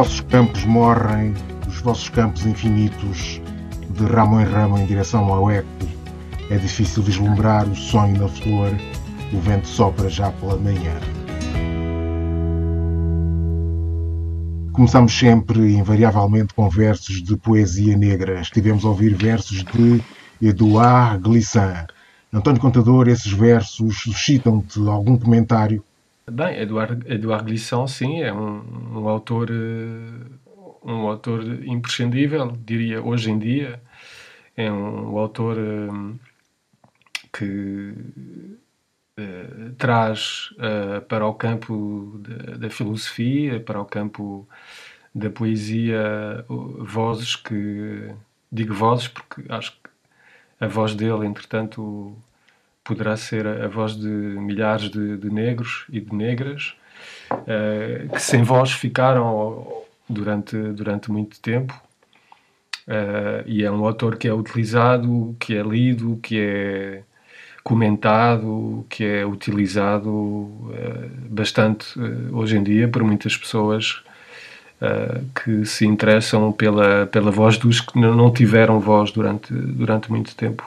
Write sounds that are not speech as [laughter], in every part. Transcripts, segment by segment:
vossos campos morrem, os vossos campos infinitos, de ramo em ramo em direção ao eco. É difícil vislumbrar o sonho na flor, o vento sopra já pela manhã. Começamos sempre, invariavelmente, com versos de poesia negra. Estivemos a ouvir versos de Edouard Glissant. António Contador, esses versos suscitam-te algum comentário? Bem, Eduardo, Eduardo sim, é um, um autor eh, um autor imprescindível, diria hoje em dia. É um, um autor um, que uh, traz uh, para o campo da, filosofia, para o campo da poesia, vozes que. Digo vozes porque acho que a voz dele, entretanto, poderá ser a voz de milhares de, de negros e de negras uh, que sem voz ficaram durante, durante muito tempo. Uh, e é um autor que é utilizado, que é lido, que é comentado, que é utilizado uh, bastante hoje em dia por muitas pessoas que se interessam pela, pela voz dos que não tiveram voz durante, durante muito tempo.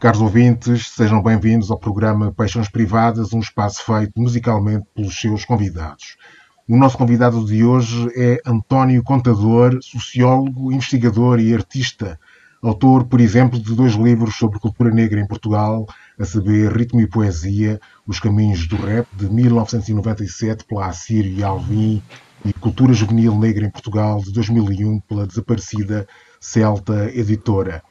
Caros ouvintes, sejam bem-vindos ao programa Paixões Privadas, um espaço feito musicalmente pelos seus convidados. O nosso convidado de hoje é António Contador, sociólogo, investigador e artista, autor, por exemplo, de dois livros sobre cultura negra em Portugal, a saber Ritmo e Poesia, Os Caminhos do Rap, de 1997, pela Assírio e Alvim, e Cultura Juvenil Negra em Portugal, de 2001, pela desaparecida Celta Editora.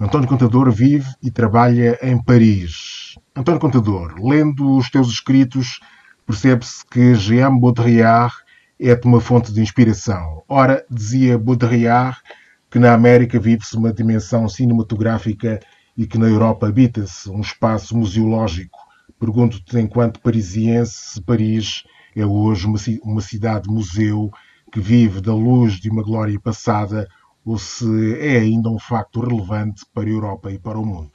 António Contador vive e trabalha em Paris. António Contador, lendo os teus escritos, percebe-se que Jean Baudrillard é-te uma fonte de inspiração. Ora, dizia Baudrillard que na América vive-se uma dimensão cinematográfica e que na Europa habita-se um espaço museológico. Pergunto-te, enquanto parisiense, se Paris é hoje uma, cidade-museu que vive da luz de uma glória passada ou se é ainda um facto relevante para a Europa e para o mundo?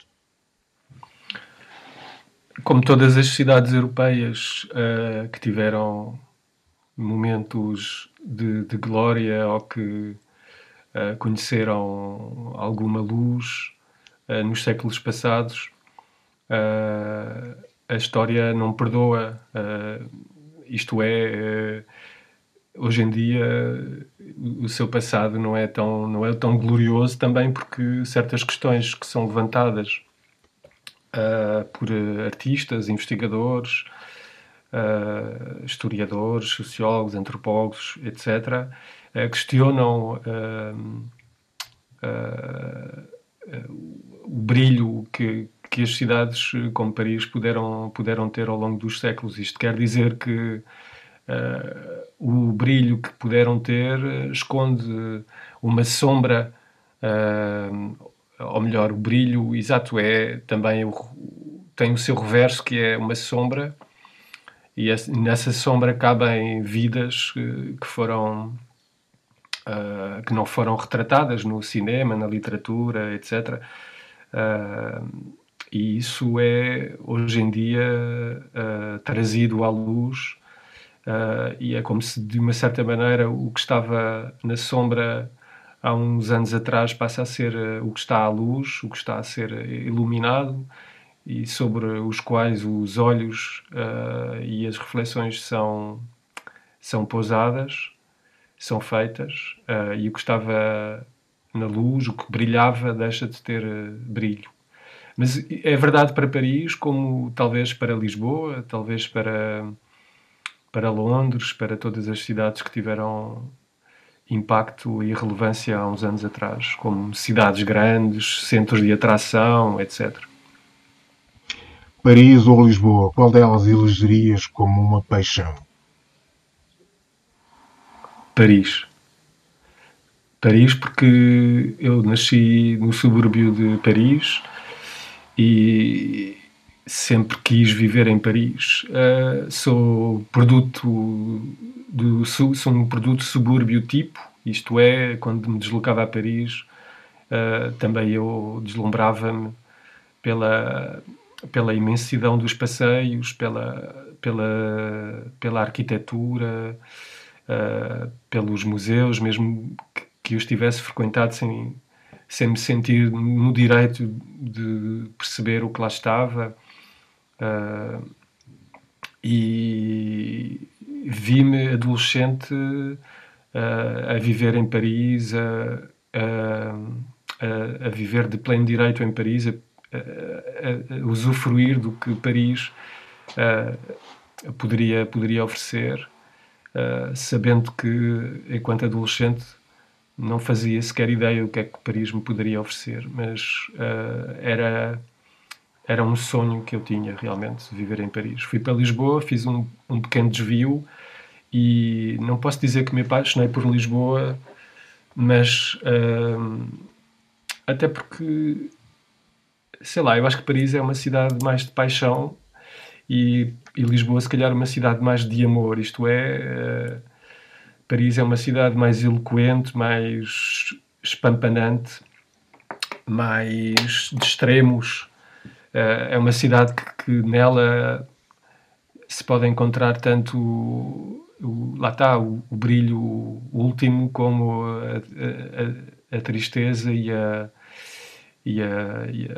Como todas as cidades europeias uh, que tiveram momentos de, de glória ou que uh, conheceram alguma luz uh, nos séculos passados, a história não perdoa. isto é, hoje em dia o seu passado não é tão não é tão glorioso também porque certas questões que são levantadas uh, por artistas, investigadores, uh, historiadores, sociólogos, antropólogos, etc., uh, questionam o brilho que, que as cidades como Paris puderam, puderam ter ao longo dos séculos. Isto quer dizer que uh, o brilho que puderam ter esconde uma sombra, uh, ou melhor, o brilho exato é também o, tem o seu reverso que é uma sombra e nessa sombra cabem vidas que, que foram uh, que não foram retratadas no cinema, na literatura, etc. Uh, e isso é hoje em dia uh, trazido à luz Uh, e é como se, de uma certa maneira, o que estava na sombra há uns anos atrás passa a ser uh, o que está à luz, o que está a ser iluminado e sobre os quais os olhos uh, e as reflexões são, são pousadas, são feitas, e o que estava na luz, o que brilhava, deixa de ter brilho. Mas é verdade para Paris, como talvez para Lisboa, talvez para para Londres, para todas as cidades que tiveram impacto e relevância há uns anos atrás, como cidades grandes, centros de atração, etc. Paris ou Lisboa, qual delas elegerias como uma paixão? Paris. Paris, porque eu nasci no subúrbio de Paris e, sempre quis viver em Paris. Uh, sou produto do sou um produto subúrbio tipo, isto é, quando me deslocava a Paris, uh, também eu deslumbrava-me pela pela imensidão dos passeios, pela pela pela arquitetura uh, pelos museus, mesmo que, que eu estivesse frequentado sem, sem me sentir no direito de perceber o que lá estava. Uh, e vi-me adolescente uh, a viver em Paris, a, a, a, viver de pleno direito em Paris, a, a usufruir do que Paris uh, poderia, poderia oferecer, sabendo que, enquanto adolescente, não fazia sequer ideia do que é que Paris me poderia oferecer, mas era era um sonho que eu tinha realmente, viver em Paris. Fui para Lisboa, fiz um, um pequeno desvio e não posso dizer que me apaixonei por Lisboa, mas uh, até porque, sei lá, eu acho que Paris é uma cidade mais de paixão e, e Lisboa, se calhar, uma cidade mais de amor. Isto é, uh, Paris é uma cidade mais eloquente, mais espampanante, mais de extremos é uma cidade que, que, nela se pode encontrar tanto o, o, lá está o, o, brilho último como a, a, a tristeza e, a, e, e,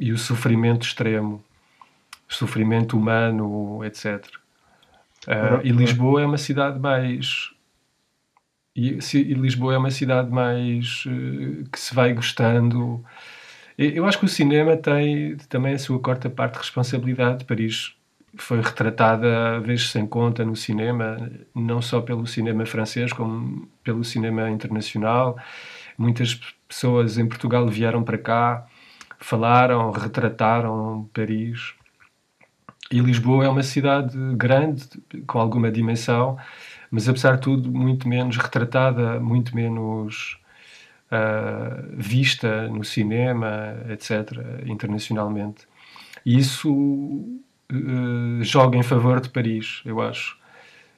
e, o sofrimento extremo, sofrimento humano, etc. Uh, eh, e Lisboa é uma cidade mais e, e Lisboa é uma cidade mais uh, que se vai gostando eu acho que o cinema tem também a sua quarta parte de responsabilidade. Paris foi retratada vezes sem conta no cinema, não só pelo cinema francês, como pelo cinema internacional. Muitas pessoas em Portugal vieram para cá, falaram, retrataram Paris. E Lisboa é uma cidade grande, com alguma dimensão, mas apesar de tudo, muito menos retratada, muito menos uh, vista no cinema, etc., internacionalmente. E isso uh, joga em favor de Paris, eu acho.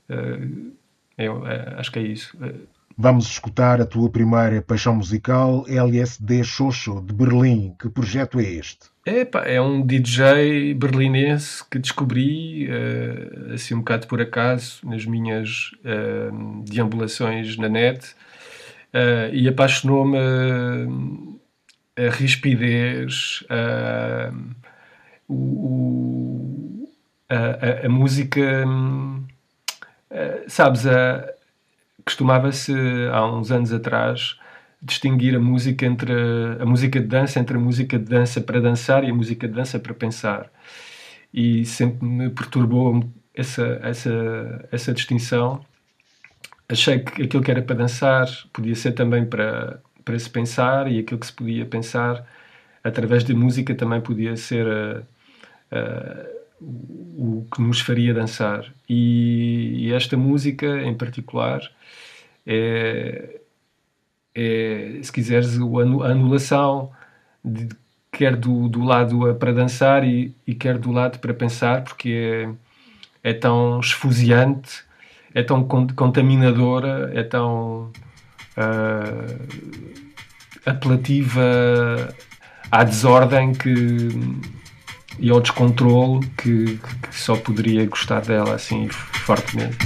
Uh, eu acho que é isso. Vamos escutar a tua primeira paixão musical, LSD Xoxo, de Berlim. Que projeto é este? Epa, é um DJ berlinense que descobri, uh, assim um bocado por acaso, nas minhas uh, deambulações na net. Uh, e apaixonou-me a rispidez, o, a, a, música, uh, sabes, costumava-se há uns anos atrás distinguir a música entre a música de dança entre a música de dança para dançar e a música de dança para pensar. E sempre me perturbou essa essa essa distinção achei que aquilo que era para dançar podia ser também para, para se pensar e aquilo que se podia pensar através de música também podia ser uh, uh, o que nos faria dançar. E, e, esta música em particular é, é se quiseres, a anulação de, quer do, do lado para dançar e, e quer do lado para pensar, porque é, é tão esfuziante é tão contaminadora, é tão uh, apelativa à desordem que, e ao descontrole que, que só poderia gostar dela assim fortemente.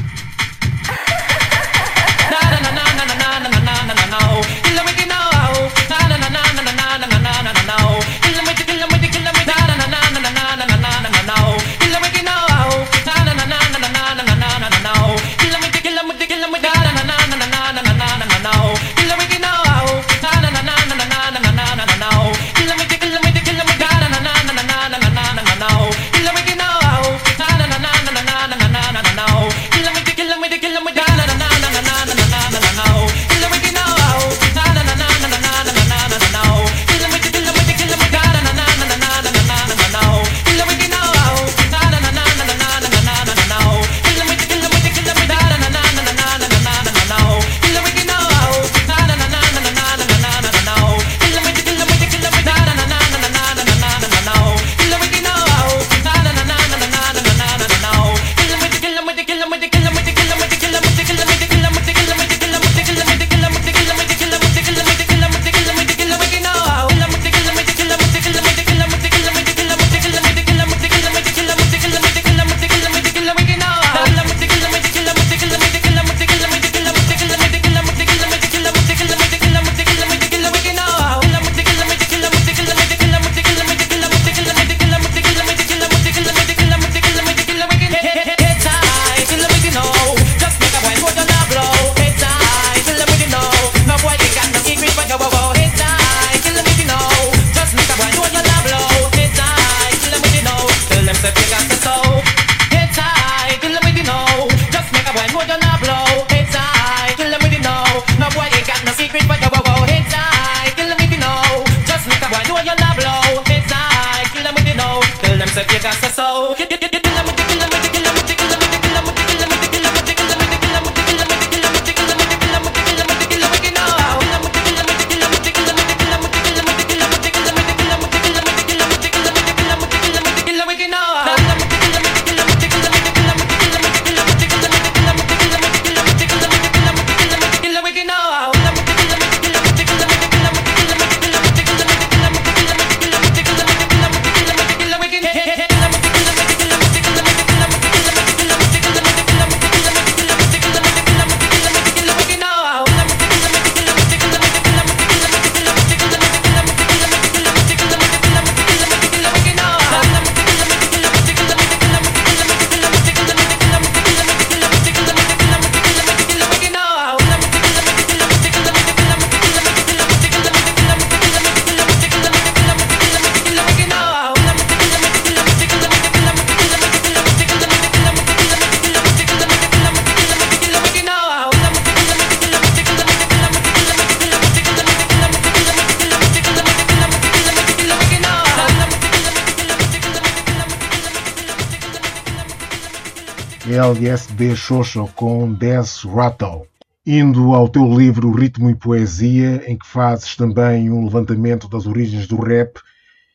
LSD Social com Death Rattle. Indo ao teu livro Ritmo e Poesia, em que fazes também um levantamento das origens do rap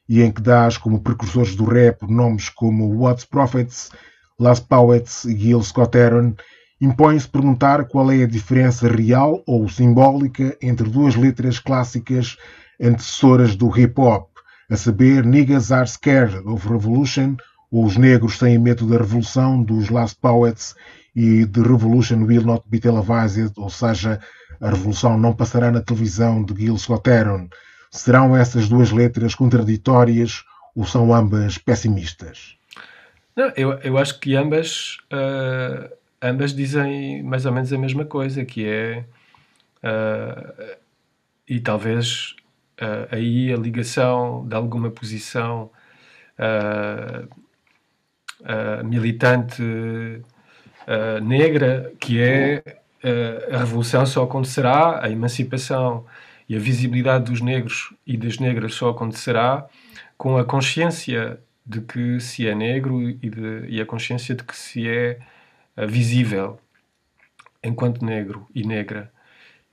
e em que dás como precursores do rap nomes como What's Prophets, Last Poets e Gil Scott-Heron, impõe-se perguntar qual é a diferença real ou simbólica entre duas letras clássicas antecessoras do hip-hop, a saber Niggas Are Scared of Revolution Os Negros Têm Medo da Revolução, dos Last Poets, e The Revolution Will Not Be Televised, ou seja, a Revolução não passará na televisão de Gil Scott-Heron. Serão essas duas letras contraditórias ou são ambas pessimistas? Não, eu, eu acho que ambas, uh, ambas dizem mais ou menos a mesma coisa, que é. Uh, e talvez uh, aí a ligação de alguma posição militante negra, que é a revolução só acontecerá, a emancipação e a visibilidade dos negros e das negras só acontecerá com a consciência de que se é negro e, de, e a consciência de que se é uh, visível enquanto negro e negra.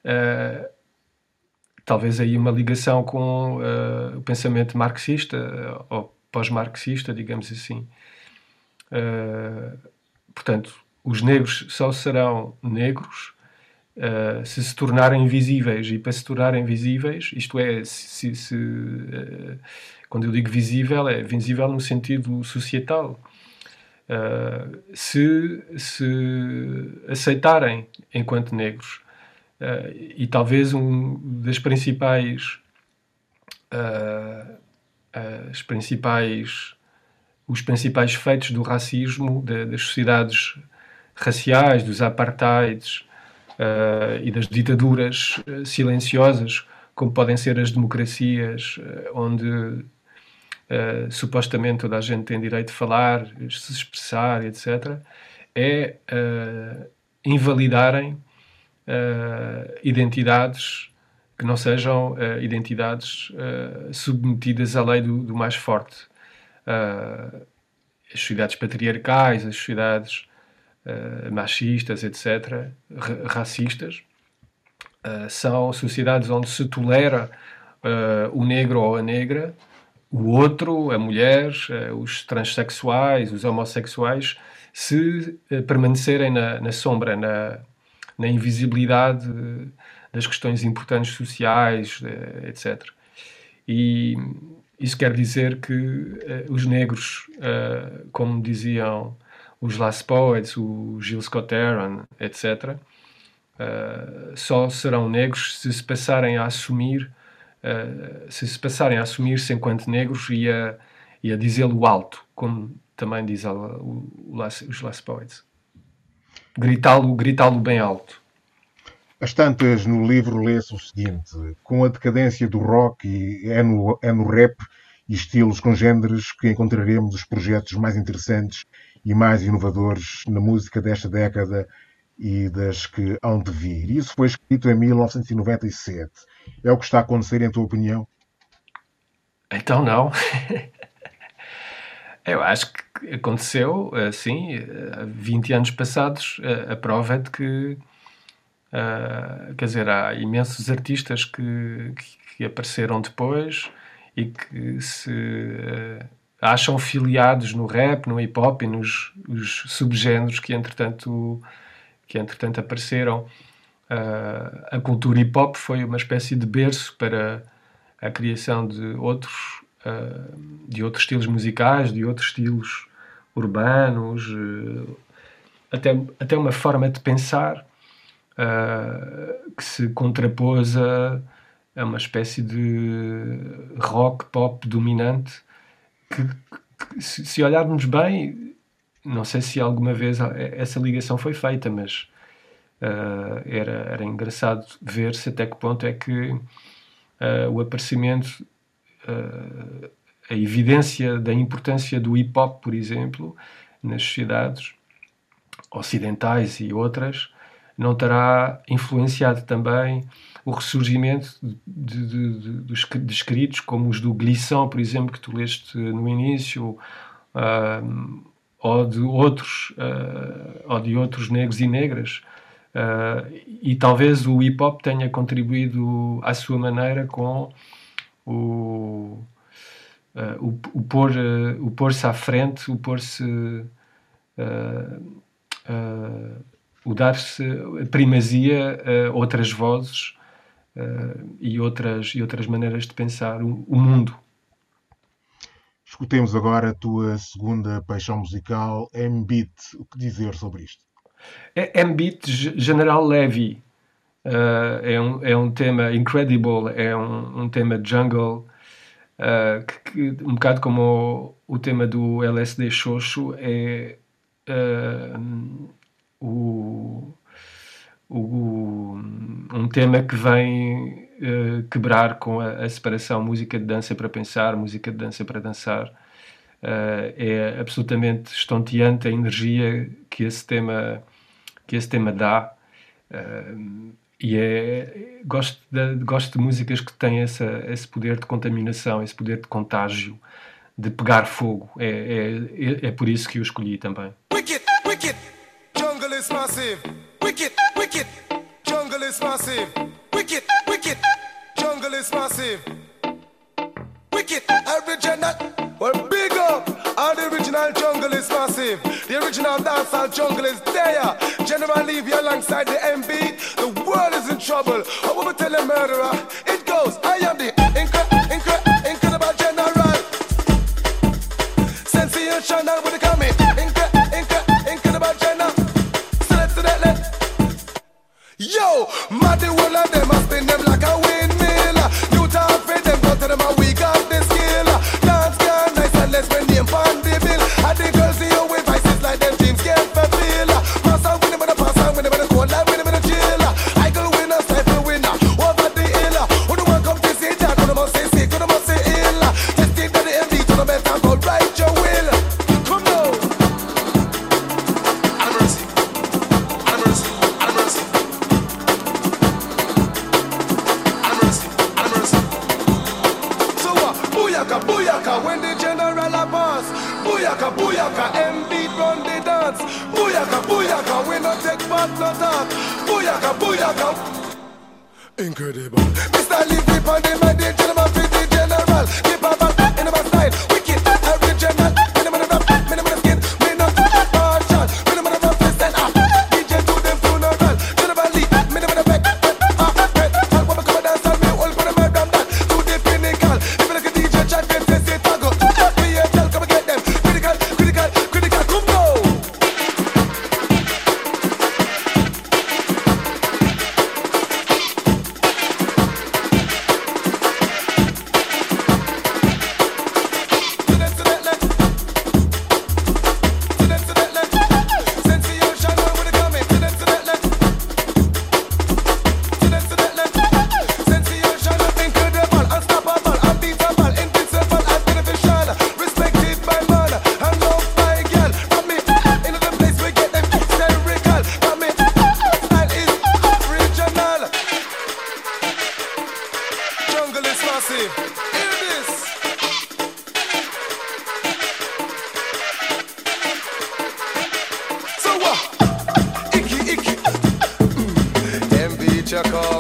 Uh, talvez aí uma ligação com uh, o pensamento marxista ou pós-marxista, digamos assim. Portanto, os negros só serão negros Uh, se se tornarem visíveis e para se tornarem visíveis, isto é, se, se uh, quando eu digo visível, é visível no sentido societal. Se, se aceitarem enquanto negros. e talvez um das principais as principais os principais feitos do racismo de, das sociedades raciais, dos apartheids, uh, e das ditaduras uh, silenciosas, como podem ser as democracias, uh, onde supostamente toda a gente tem direito de falar, se expressar, etc., é invalidarem identidades que não sejam identidades submetidas à lei do, do mais forte. As sociedades patriarcais, as sociedades uh, machistas, etc., racistas, uh, são sociedades onde se tolera uh, o negro ou a negra, o outro, a mulher, os transexuais, os homossexuais, se permanecerem na, na sombra, na, na invisibilidade das questões importantes sociais, etc. E isso quer dizer que uh, os negros, uh, como diziam os Last Poets, o Gil Scott Heron, etc., uh, só serão negros se se passarem a assumir, se se passarem a assumir-se enquanto negros e a, e a dizê-lo alto, como também diz o, o, os Last Poets. Gritá-lo gritá bem alto. As tantas no livro lê-se o seguinte: com a decadência do rock e é no, é no rap e estilos congêneres que encontraremos os projetos mais interessantes e mais inovadores na música desta década e das que hão de vir. Isso foi escrito em 1997. É o que está a acontecer, em tua opinião? Então, não. [laughs] Eu acho que aconteceu, assim, 20 anos passados, a prova é de que, uh, quer dizer, há imensos artistas que, que, apareceram depois e que se uh, acham filiados no rap, no hip hop e nos subgéneros que entretanto, que entretanto apareceram. Uh, a cultura hip hop foi uma espécie de berço para a criação de outros, de outros estilos musicais, de outros estilos urbanos, até, até uma forma de pensar que se contrapôs a, a uma espécie de rock pop dominante que, que se olharmos bem, não sei se alguma vez essa ligação foi feita, mas uh, era, era engraçado ver-se até que ponto é que uh, o aparecimento, uh, a evidência da importância do hip hop, por exemplo, nas sociedades ocidentais e outras, não terá influenciado também o ressurgimento de, de, de, dos escritos como os do Glisson, por exemplo, que tu leste no início, uh, ou de outros uh, ou de outros negros e negras. Uh, e talvez o hip hop tenha contribuído à sua maneira com o o, o pôr o pôr-se à frente o pôr-se o dar-se primazia a outras vozes e outras e outras maneiras de pensar o, o mundo Escutemos agora a tua segunda paixão musical, M-Beat. O que dizer sobre isto? É, M-Beat General Levy. Uh, é, um, é um tema incredible, é um, um tema jungle, uh, que, que, um bocado como o, o, tema do LSD Xoxo, é uh, o, o, um tema que vem uh, quebrar com a, a, separação música de dança para pensar, música de dança para dançar. Uh, é absolutamente estonteante a energia que esse tema, que esse tema dá. Uh, e é, gosto, de, gosto de músicas que têm essa, esse poder de contaminação, esse poder de contágio, de pegar fogo. É, é, é, é por isso que eu escolhi também. Jungle is massive. Wicked, wicked, jungle is massive. Wicked, wicked, jungle is massive. Wicked, original, well big up. All the original jungle is massive. The original dancehall jungle is there. General leave you alongside the MB. The world is in trouble. I will tell a murderer. It goes, I am the incre- incre- incredible general. Sensational with the coming. Yo, the whole of them, I spin them like a windmill. New talk for them, go to them, and Booyaka, booyaka. Incredible. Chuckle.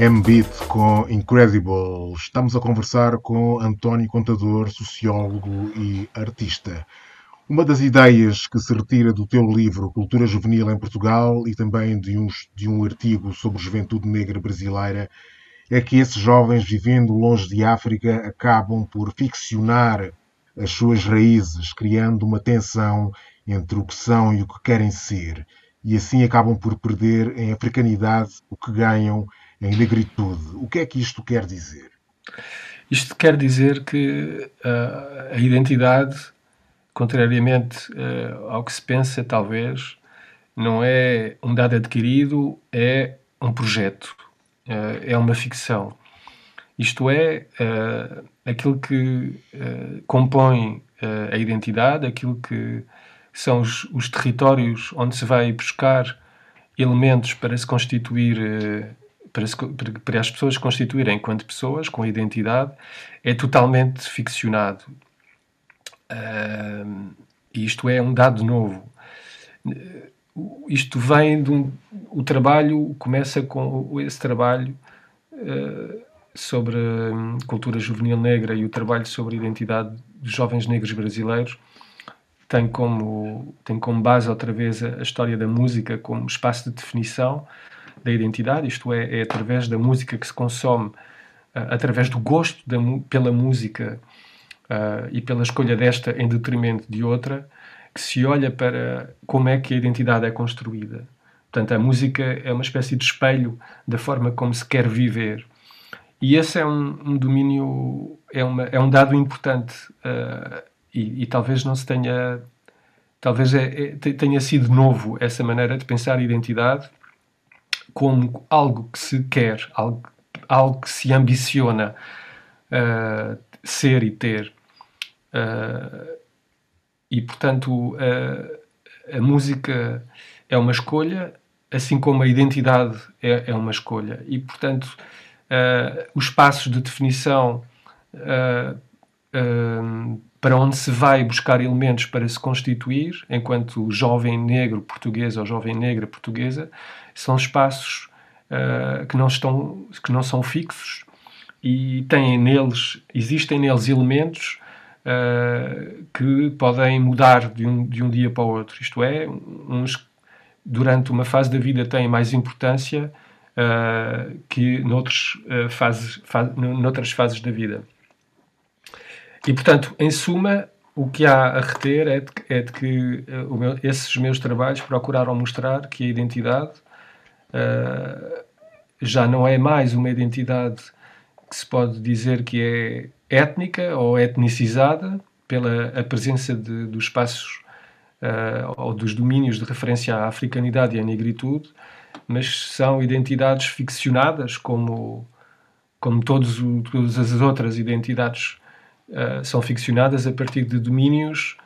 M-Beat com Incredible. Estamos a conversar com António Contador, sociólogo e artista. Uma das ideias que se retira do teu livro Cultura Juvenil em Portugal e também de, uns, de um artigo sobre juventude negra brasileira é que esses jovens vivendo longe de África acabam por ficcionar as suas raízes, criando uma tensão entre o que são e o que querem ser, e assim acabam por perder em africanidade o que ganham em negritude. O que é que isto quer dizer? Isto quer dizer que uh, a identidade, contrariamente uh, ao que se pensa, talvez, não é um dado adquirido, é um projeto, uh, é uma ficção. Isto é, aquilo que compõe a identidade, aquilo que são os, os, territórios onde se vai buscar elementos para se constituir para, se, para, as pessoas constituírem enquanto pessoas, com identidade, é totalmente ficcionado. Uh, isto é um dado novo. Isto vem de um. O trabalho começa com esse trabalho uh, sobre um, cultura juvenil negra e o trabalho sobre a identidade dos jovens negros brasileiros tem como, tem como base outra vez a, a história da música como espaço de definição da identidade, isto é, é através da música que se consome, uh, através do gosto da, pela música uh, e pela escolha desta em detrimento de outra, que se olha para como é que a identidade é construída. Portanto, a música é uma espécie de espelho da forma como se quer viver. E esse é um, um domínio, é, uma, é um dado importante uh, e, e, talvez não se tenha, talvez é, é, tenha sido novo essa maneira de pensar a identidade como algo que se quer, algo, algo que se ambiciona uh, ser e ter. Uh, e, portanto, uh, a música é uma escolha, assim como a identidade é, é uma escolha. E, portanto, os passos de definição para onde se vai buscar elementos para se constituir, enquanto jovem negro português ou jovem negra portuguesa, são espaços uh, que, não estão, que não são fixos e têm neles, existem neles elementos uh, que podem mudar de um, de um dia para o outro. Isto é, uns durante uma fase da vida têm mais importância uh, que noutros, fases, fa noutras fases da vida. E, portanto, em suma, o que há a reter é de, é de que uh, meu, esses meus trabalhos procuraram mostrar que a identidade uh, já não é mais uma identidade que se pode dizer que é étnica ou etnicizada pela a presença de, dos espaços uh, ou dos domínios de referência à africanidade e à negritude, mas são identidades ficcionadas como, como todos todas as outras identidades uh, são ficcionadas a partir de domínios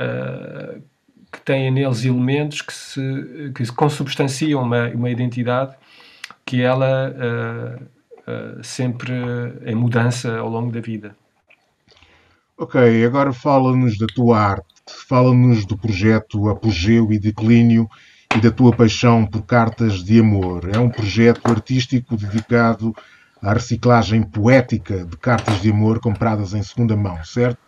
uh, que têm neles elementos que, se, que consubstanciam uma, uma identidade que ela uh, sempre em mudança ao longo da vida. Ok, agora fala-nos da tua arte, fala-nos do projeto Apogeu e Declínio e da tua paixão por cartas de amor. É um projeto artístico dedicado à reciclagem poética de cartas de amor compradas em segunda mão, certo?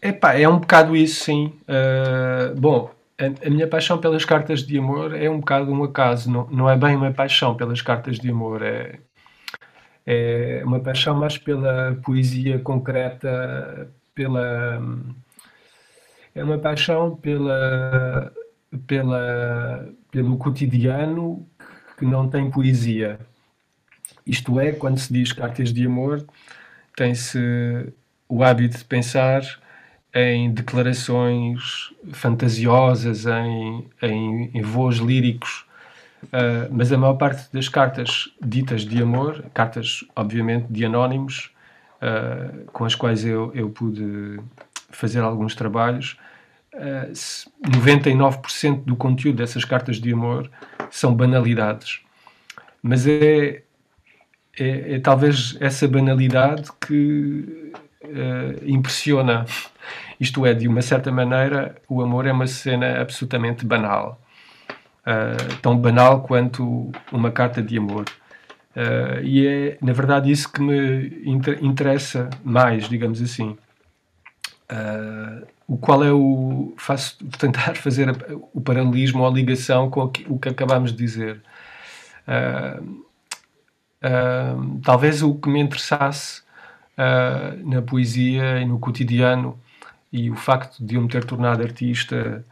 Epá, é um bocado isso, sim. Uh, bom, a, a, minha paixão pelas cartas de amor é um bocado um acaso. Não, não é bem uma paixão pelas cartas de amor, é, é uma paixão mais pela poesia concreta, pela. É uma paixão pela, pela, pelo cotidiano que não tem poesia. Isto é, quando se diz cartas de amor, tem-se o hábito de pensar em declarações fantasiosas, em, em, em voos líricos, uh, mas a maior parte das cartas ditas de amor, cartas, obviamente, de anónimos, uh, com as quais eu, eu pude fazer alguns trabalhos, uh, ah, 99% do conteúdo dessas cartas de amor são banalidades. Mas é, é, é talvez essa banalidade que uh, impressiona. Isto é, de uma certa maneira, o amor é uma cena absolutamente banal. Uh, tão banal quanto uma carta de amor. Uh, e é, na verdade, isso que me inter interessa mais, digamos assim. Uh, o qual é o. Faço, tentar fazer o paralelismo ou a ligação com o que, acabámos de dizer. Uh, talvez o que me interessasse na poesia e no cotidiano e o facto de eu me ter tornado artista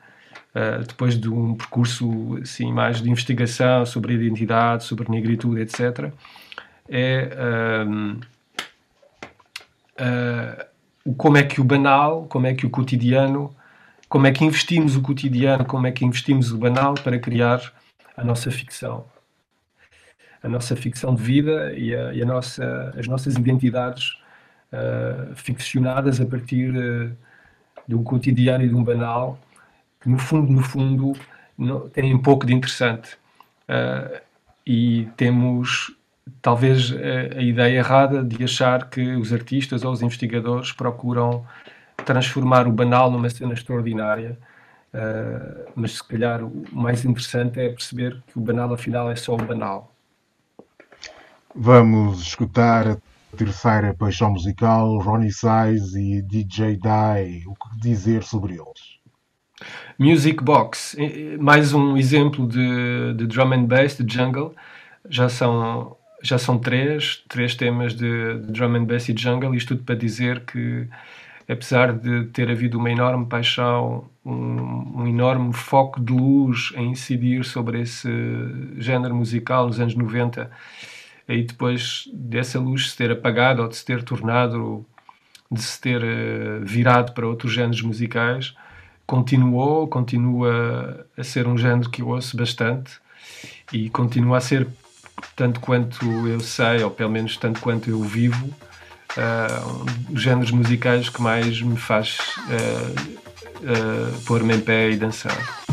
uh, depois de um percurso assim mais de investigação sobre a identidade, sobre a negritude, etc., é uh, uh, como é que o banal, como é que o cotidiano, como é que investimos o cotidiano, como é que investimos o banal para criar a nossa ficção. A nossa ficção de vida e, a, e a nossa, as nossas identidades uh, ficcionadas a partir uh, de um cotidiano e de um banal que no fundo, no fundo, não, têm pouco de interessante. Uh, e temos talvez a, a, ideia errada de achar que os artistas ou os investigadores procuram transformar o banal numa cena extraordinária. Uh, mas se calhar o mais interessante é perceber que o banal afinal é só o banal. Vamos escutar a terceira paixão musical, Ronnie Size e DJ Die. O que dizer sobre eles? Music Box, mais um exemplo de, de drum and bass, de jungle. Já são, já são três, três temas de, de drum and bass e jungle. Isto tudo para dizer que, apesar de ter havido uma enorme paixão, um, um enorme foco de luz a incidir sobre esse género musical nos anos 90, aí depois dessa luz se ter apagado ou de se ter tornado, de se ter uh, virado para outros géneros musicais, continuou, continua a ser um género que eu ouço bastante e continua a ser, tanto quanto eu sei, ou pelo menos tanto quanto eu vivo, uh, os géneros musicais que mais me faz uh, uh, pôr-me em pé e dançar.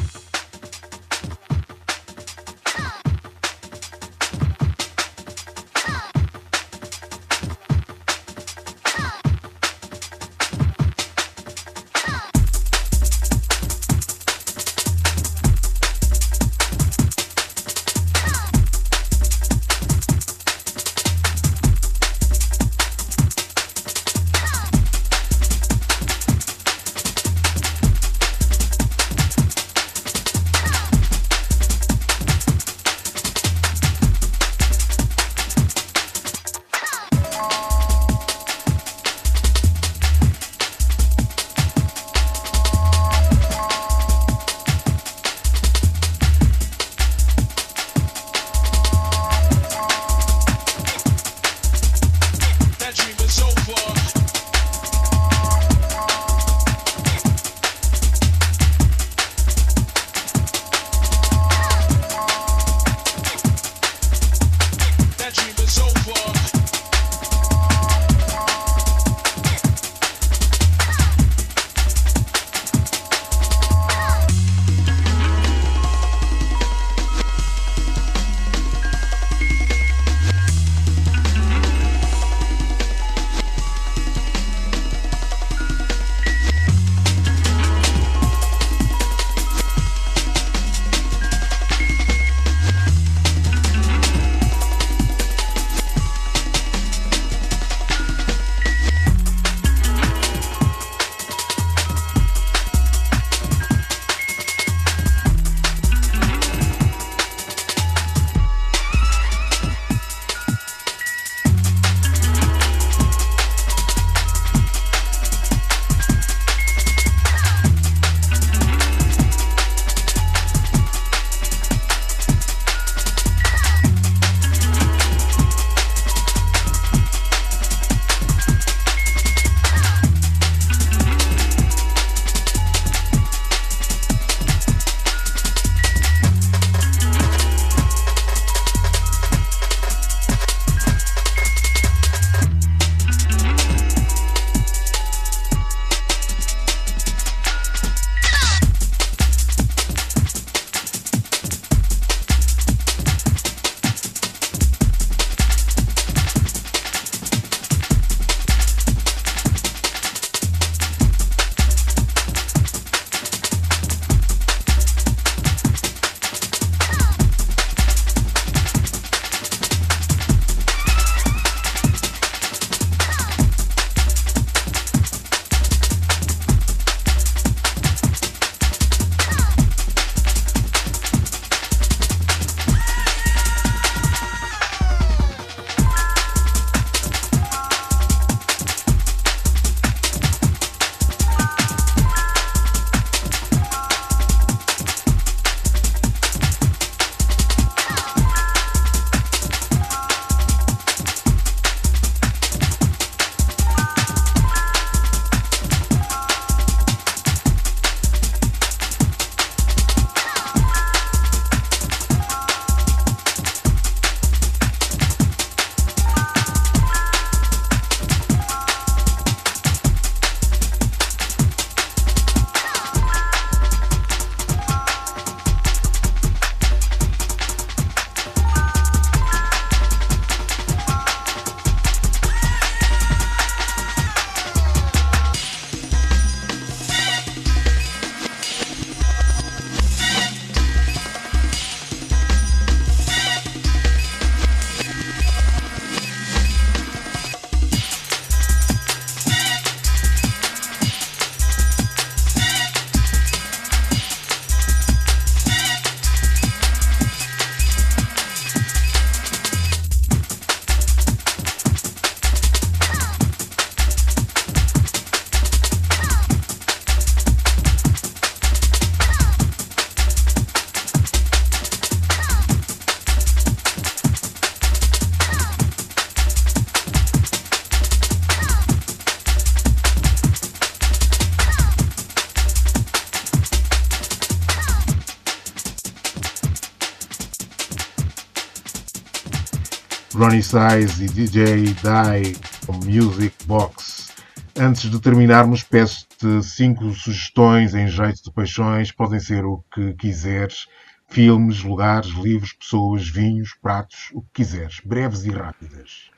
Ronnie Size e DJ Die Music Box. Antes de terminarmos, peço-te cinco sugestões em jeito de paixões, podem ser o que quiseres, filmes, lugares, livros, pessoas, vinhos, pratos, o que quiseres, breves e rápidas.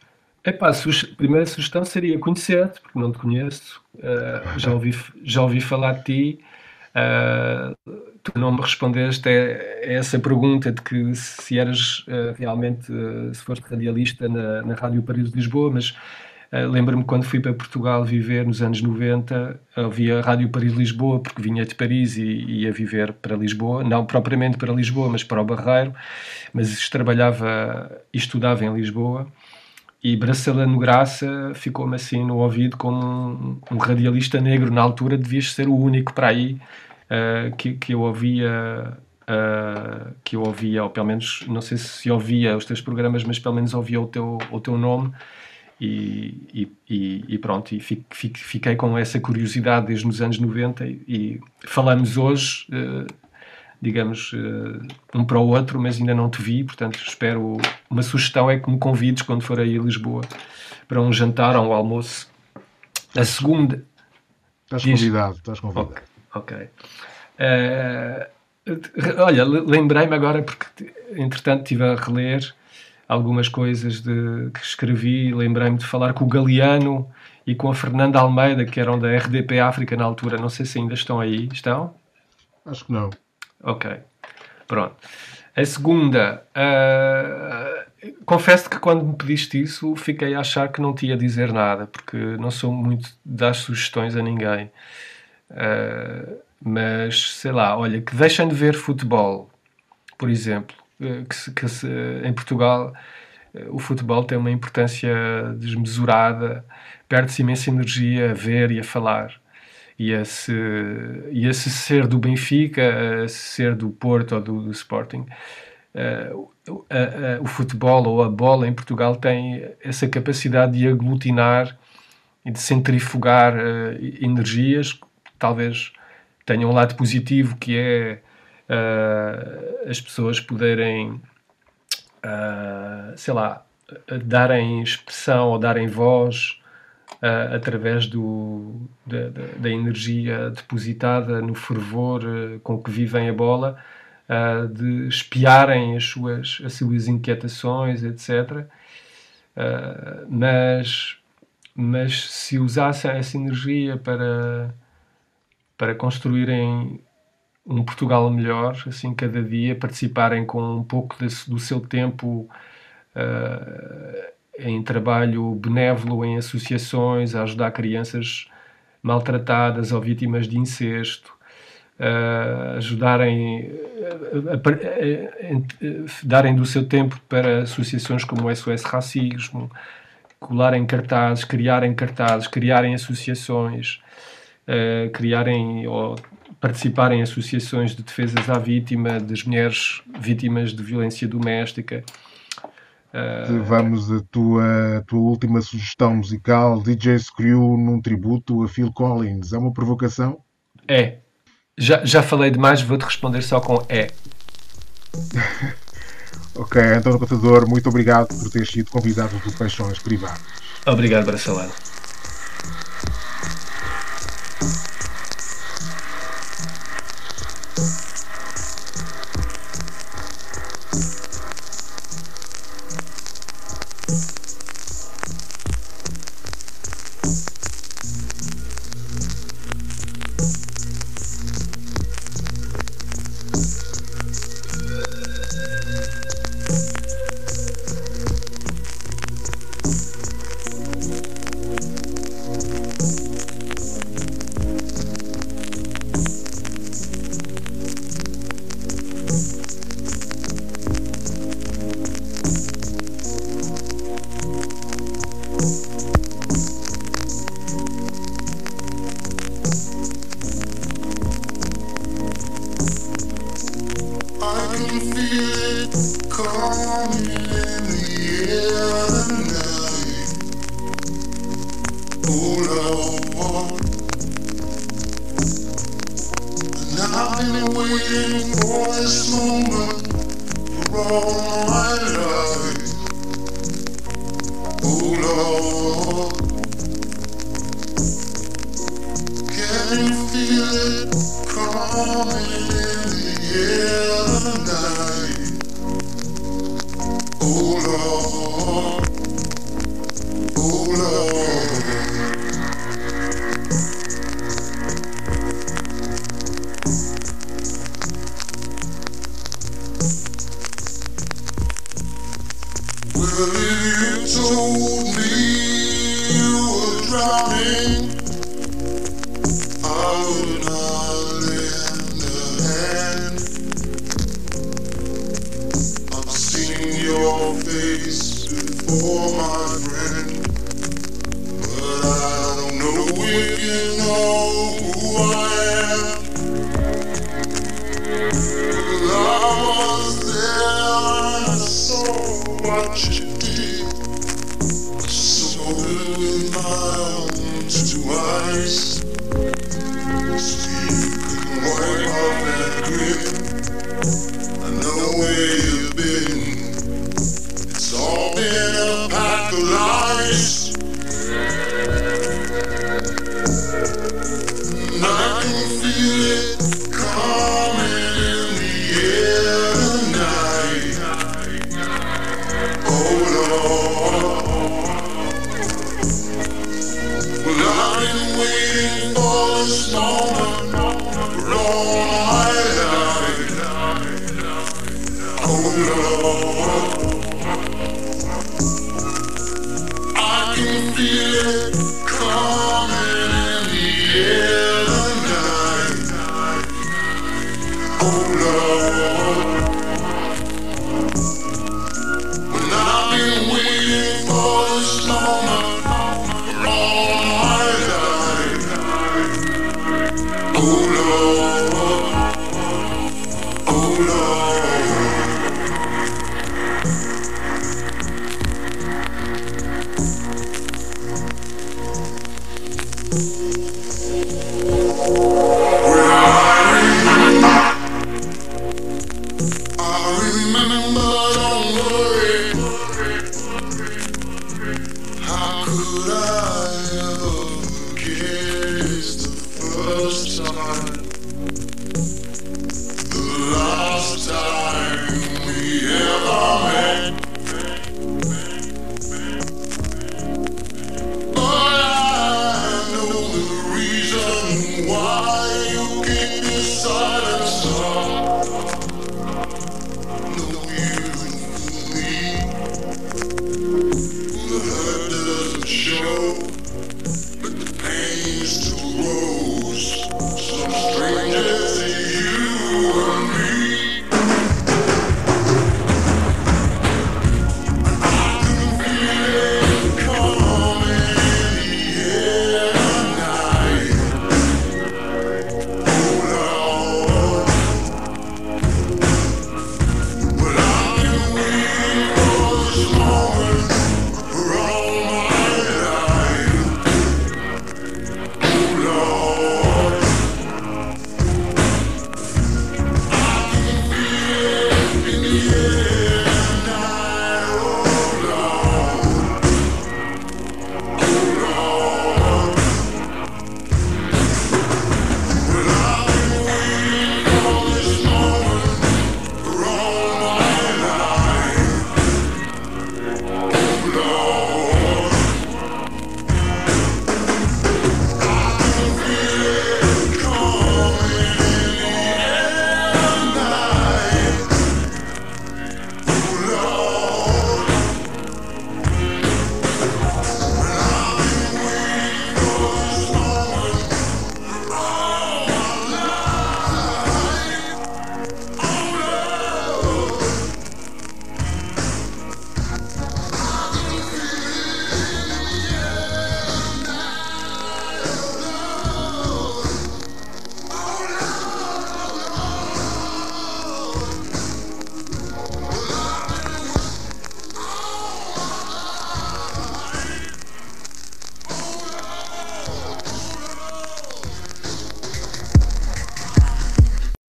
Epá, a primeira sugestão seria conhecer-te, porque não te conheço, uh, [laughs] já, ouvi, já ouvi falar de ti, uh, tu não me respondeste a, essa pergunta de que se eras uh, realmente, se foste radialista na, na Rádio Paris de Lisboa, mas Uh, Lembro-me quando fui para Portugal viver nos anos 90, havia Rádio Paris-Lisboa, porque vinha de Paris e ia viver para Lisboa, não propriamente para Lisboa, mas para o Barreiro, mas trabalhava e estudava em Lisboa. E Bracelano Graça ficou-me assim no ouvido como um, um, radialista negro. Na altura devias ser o único para aí uh, que, que eu ouvia Uh, que eu ouvia, ou pelo menos, não sei se ouvia os teus programas, mas pelo menos ouvia o teu, o teu nome e, e, e, pronto, e fiquei com essa curiosidade desde os anos 90 e, falamos hoje, uh, digamos, uh, um para o outro, mas ainda não te vi, portanto espero, uma sugestão é que me convides quando for aí a Lisboa para um jantar ou um almoço. A segunda... Estás diz... convidado, estás convidado. Ok. okay. Uh, olha, lembrei-me agora, porque entretanto estive a reler algumas coisas de, que escrevi. Lembrei-me de falar com o Galeano e com a Fernanda Almeida, que eram da RDP África na altura. Não sei se ainda estão aí. Estão? Acho que não. Ok. Pronto. A segunda, uh, confesso que quando me pediste isso, fiquei a achar que não te ia dizer nada, porque não sou muito das sugestões a ninguém. Uh, mas sei lá, olha, que deixem de ver futebol, por exemplo. Eh, que, se, que se, em Portugal o futebol tem uma importância desmesurada, perde-se imensa energia a ver e a falar. E a se, e a se ser do Benfica, ser do Porto ou do, do Sporting, uh, a, a, o futebol ou a bola em Portugal tem essa capacidade de aglutinar e de centrifugar uh, energias, talvez tenha um lado positivo que é uh, as pessoas poderem, uh, sei lá, darem expressão ou darem voz uh, através do, da, da, energia depositada no fervor com que vivem a bola, de espiarem as suas, as suas inquietações, etc. mas, mas se usassem essa energia para, para construírem um Portugal melhor, assim, cada dia, participarem com um pouco desse, do seu tempo uh, em trabalho benévolo, em associações, a ajudar crianças maltratadas ou vítimas de incesto, uh, ajudarem, a, darem do seu tempo para associações como o SOS Racismo, colarem cartazes, criarem cartazes, criarem associações, uh, criarem ou participar em associações de defesas à vítima, das mulheres vítimas de violência doméstica. Uh, Vamos à tua, tua última sugestão musical, DJ Screw num tributo a Phil Collins. É uma provocação? É. Já, já falei demais, vou-te responder só com é. [laughs] ok, António Contador, muito obrigado por ter sido convidado do Paixões Privadas. Obrigado, Bracelado. this my friend. But I don't know if you know who I am.